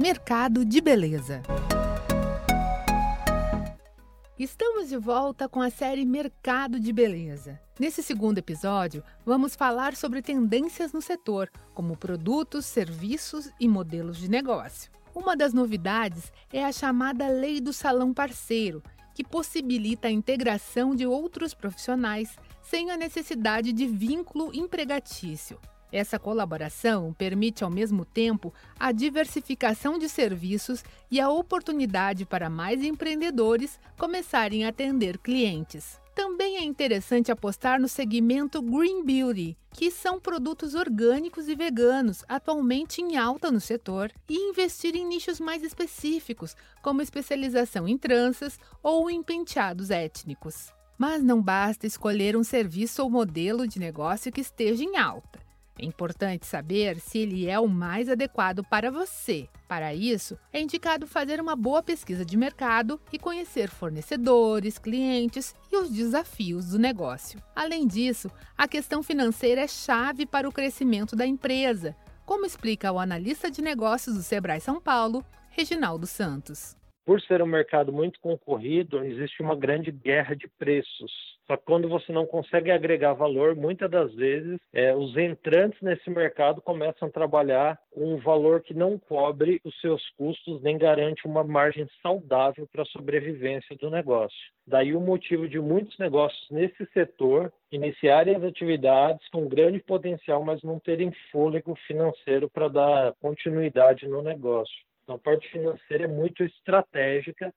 Mercado de Beleza. Estamos de volta com a série Mercado de Beleza. Nesse segundo episódio, vamos falar sobre tendências no setor, como produtos, serviços e modelos de negócio. Uma das novidades é a chamada Lei do Salão Parceiro, que possibilita a integração de outros profissionais sem a necessidade de vínculo empregatício. Essa colaboração permite, ao mesmo tempo, a diversificação de serviços e a oportunidade para mais empreendedores começarem a atender clientes. Também é interessante apostar no segmento Green Beauty, que são produtos orgânicos e veganos, atualmente em alta no setor, e investir em nichos mais específicos, como especialização em tranças ou em penteados étnicos. Mas não basta escolher um serviço ou modelo de negócio que esteja em alta. É importante saber se ele é o mais adequado para você. Para isso, é indicado fazer uma boa pesquisa de mercado e conhecer fornecedores, clientes e os desafios do negócio. Além disso, a questão financeira é chave para o crescimento da empresa, como explica o analista de negócios do Sebrae São Paulo, Reginaldo Santos. Por ser um mercado muito concorrido, existe uma grande guerra de preços. Só que quando você não consegue agregar valor, muitas das vezes é, os entrantes nesse mercado começam a trabalhar com um valor que não cobre os seus custos nem garante uma margem saudável para a sobrevivência do negócio. Daí o motivo de muitos negócios nesse setor iniciarem as atividades com grande potencial, mas não terem fôlego financeiro para dar continuidade no negócio. Então, a parte financeira é muito estratégica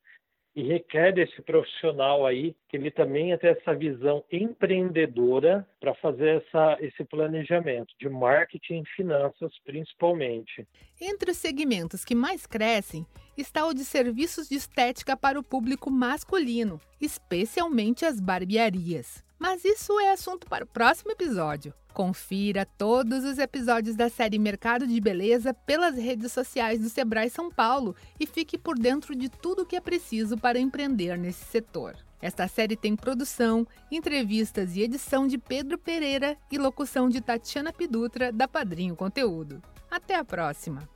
e requer desse profissional aí que ele também tenha essa visão empreendedora para fazer essa, esse planejamento de marketing e finanças principalmente. Entre os segmentos que mais crescem está o de serviços de estética para o público masculino, especialmente as barbearias. Mas isso é assunto para o próximo episódio. Confira todos os episódios da série Mercado de Beleza pelas redes sociais do Sebrae São Paulo e fique por dentro de tudo o que é preciso para empreender nesse setor. Esta série tem produção, entrevistas e edição de Pedro Pereira e locução de Tatiana Pidutra, da Padrinho Conteúdo. Até a próxima!